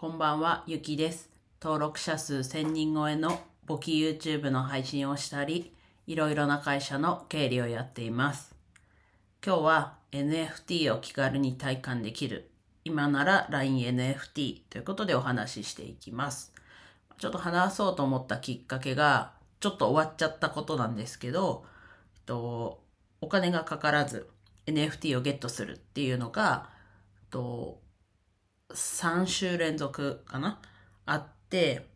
こんばんは、ゆきです。登録者数1000人超えの簿記 YouTube の配信をしたり、いろいろな会社の経理をやっています。今日は NFT を気軽に体感できる、今なら LINENFT ということでお話ししていきます。ちょっと話そうと思ったきっかけが、ちょっと終わっちゃったことなんですけど、えっと、お金がかからず NFT をゲットするっていうのが、と、3週連続かな？あって、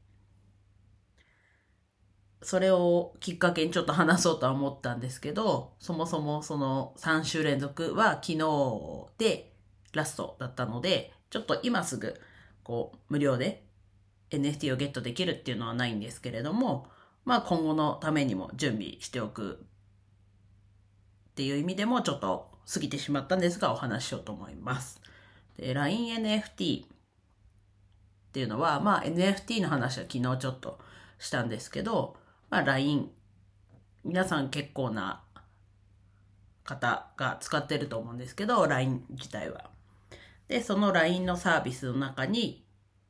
それをきっかけにちょっと話そうとは思ったんですけど、そもそもその3週連続は昨日でラストだったので、ちょっと今すぐこう無料で NFT をゲットできるっていうのはないんですけれども、まあ今後のためにも準備しておくっていう意味でもちょっと過ぎてしまったんですがお話ししようと思います。LINENFT っていうのは、まあ NFT の話は昨日ちょっとしたんですけど、まあ LINE、皆さん結構な方が使ってると思うんですけど、LINE 自体は。で、その LINE のサービスの中に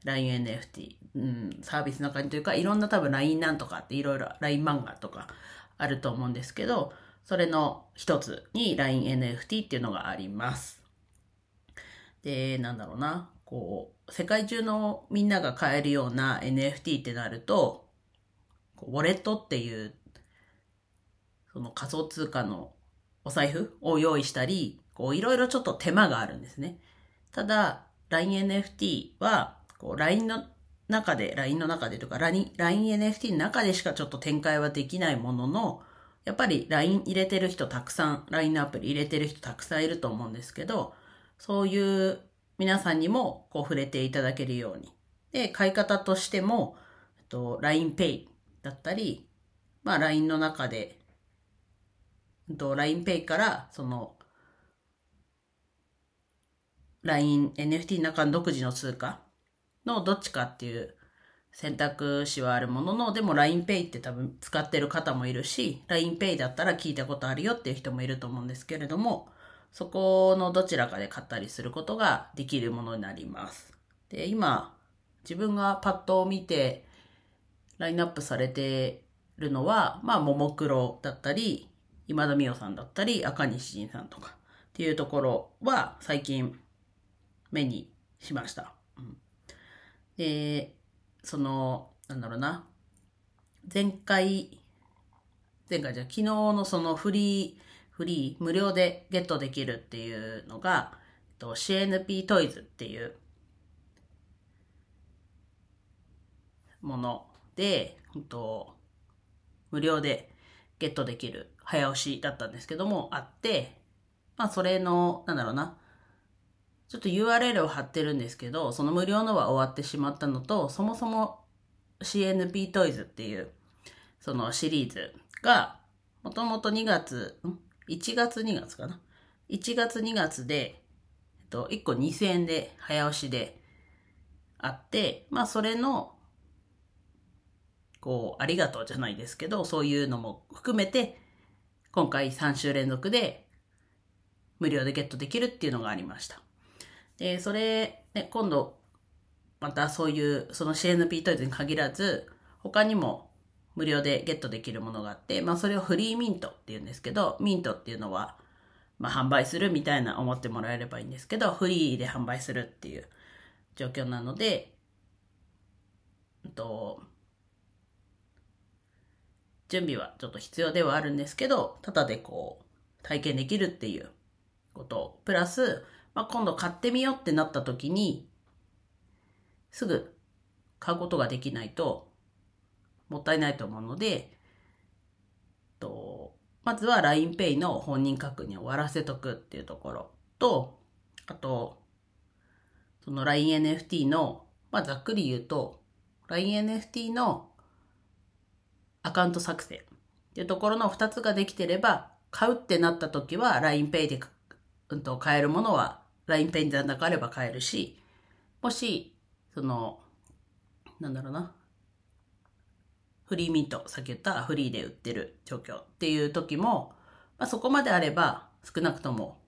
LINENFT、うん、サービスの中にというか、いろんな多分 LINE なんとかっていろいろ LINE 漫画とかあると思うんですけど、それの一つに LINENFT っていうのがあります。で、なんだろうな、こう、世界中のみんなが買えるような NFT ってなると、ウォレットっていう、その仮想通貨のお財布を用意したり、こう、いろいろちょっと手間があるんですね。ただ、LINENFT は、こう、LINE の中で、LINE の中でとか、LINENFT の中でしかちょっと展開はできないものの、やっぱり LINE 入れてる人たくさん、LINE のアプリ入れてる人たくさんいると思うんですけど、そういう皆さんにもこう触れていただけるように。で、買い方としても、と LINEPay だったり、まあ LINE の中で、LINEPay からその LINE、NFT の中の独自の通貨のどっちかっていう選択肢はあるものの、でも LINEPay って多分使ってる方もいるし、LINEPay だったら聞いたことあるよっていう人もいると思うんですけれども、そこのどちらかで買ったりすることができるものになります。で、今、自分がパッと見て、ラインナップされてるのは、まあ、ももクロだったり、今田美桜さんだったり、赤西仁さんとかっていうところは最近目にしました。うん、で、その、なんだろうな、前回、前回じゃ昨日のそのフリー、フリー、無料でゲットできるっていうのが、CNP トイズっていうもので、と無料でゲットできる早押しだったんですけども、あって、まあそれの、なんだろうな、ちょっと URL を貼ってるんですけど、その無料のは終わってしまったのと、そもそも CNP トイズっていう、そのシリーズが、もともと2月、1月2月かな ?1 月2月で、えっと、1個2000円で早押しであって、まあそれの、こう、ありがとうじゃないですけど、そういうのも含めて、今回3週連続で無料でゲットできるっていうのがありました。で、それ、ね、今度、またそういう、その CNP トイズに限らず、他にも無料でゲットできるものがあって、まあそれをフリーミントって言うんですけど、ミントっていうのは、まあ販売するみたいな思ってもらえればいいんですけど、フリーで販売するっていう状況なので、うんと、準備はちょっと必要ではあるんですけど、ただでこう、体験できるっていうこと、プラス、まあ今度買ってみようってなった時に、すぐ買うことができないと、もったいないと思うので、とまずは LINEPay の本人確認を終わらせとくっていうところと、あと、その LINENFT の、まあ、ざっくり言うと、LINENFT のアカウント作成っていうところの2つができてれば、買うってなった時は LINEPay で、うん、と買えるものは LINEPay でなかあれば買えるし、もし、その、なんだろうな、フリーミント、さっき言ったフリーで売ってる状況っていう時も、まあ、そこまであれば少なくとも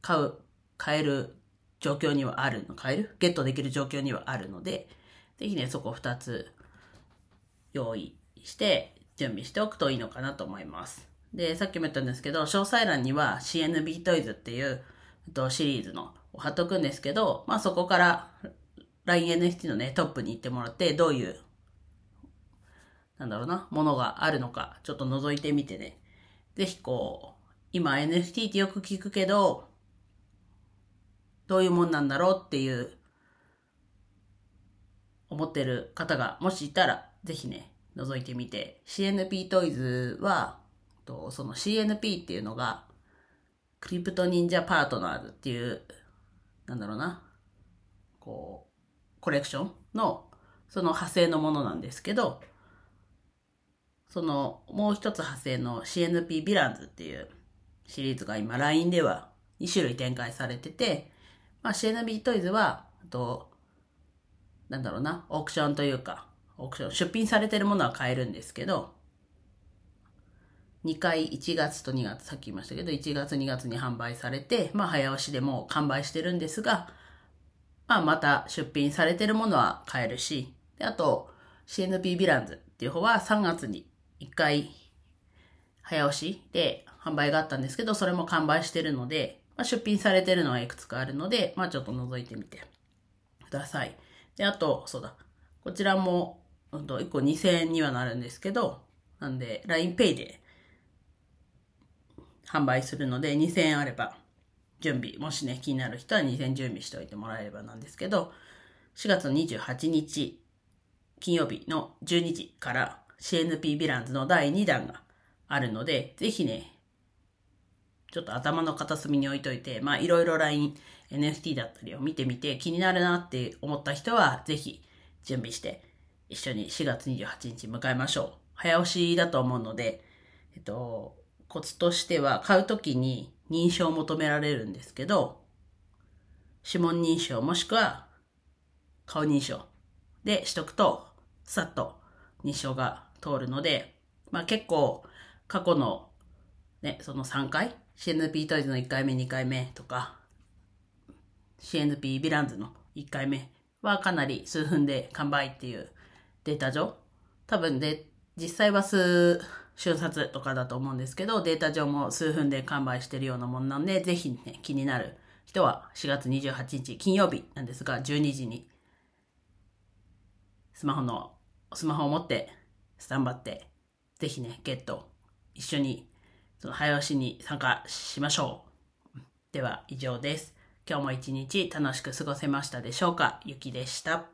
買う、買える状況にはあるの、買える？ゲットできる状況にはあるので、ぜひね、そこ2つ用意して準備しておくといいのかなと思います。で、さっきも言ったんですけど、詳細欄には CNB トイズっていうシリーズのを貼っとくんですけど、まあそこから LINENFT のね、トップに行ってもらって、どういう、なんだろうな、ものがあるのか、ちょっと覗いてみてね。ぜひこう、今 NFT ってよく聞くけど、どういうもんなんだろうっていう、思ってる方がもしいたら、ぜひね、覗いてみて。CNP トイズは、とその CNP っていうのが、クリプト忍者パートナーズっていう、なんだろうな、こう、コレクションの、その派生のものなんですけど、その、もう一つ派生の CNP ヴィランズっていうシリーズが今 LINE では2種類展開されてて、まあ CNP トイズは、と、なんだろうな、オークションというか、オークション、出品されてるものは買えるんですけど、2回1月と2月、さっき言いましたけど、1月2月に販売されて、まあ早押しでも完売してるんですが、まあまた出品されてるものは買えるし、であと CNP ヴィランズっていう方は3月に1回早押しで販売があったんですけど、それも完売してるので、まあ、出品されてるのはいくつかあるので、まあちょっと覗いてみてください。で、あと、そうだ。こちらも、うんと、1個2000円にはなるんですけど、なんで、LINEPay で販売するので、2000円あれば、準備、もしね、気になる人は2000準備しておいてもらえればなんですけど、4月28日、金曜日の12時から CNP ヴィランズの第2弾があるので、ぜひね、ちょっと頭の片隅に置いといて、まあいろいろ LINE、NFT だったりを見てみて気になるなって思った人は、ぜひ準備して一緒に4月28日迎えましょう。早押しだと思うので、えっと、コツとしては買うときに認証を求められるんですけど、指紋認証もしくは顔認証でしとくと、さっと認証が通るので、まあ結構過去のね、その3回、CNP トイズの1回目、2回目とか、CNP ヴィランズの1回目はかなり数分で完売っていうデータ上、多分で、実際は数瞬殺とかだと思うんですけど、データ上も数分で完売してるようなもんなんで、ぜひね、気になる人は4月28日金曜日なんですが、12時にスマホの、スマホを持ってスタンバって、ぜひね、ゲット、一緒にその早押しに参加しましょう。では以上です。今日も一日楽しく過ごせましたでしょうか？ゆきでした。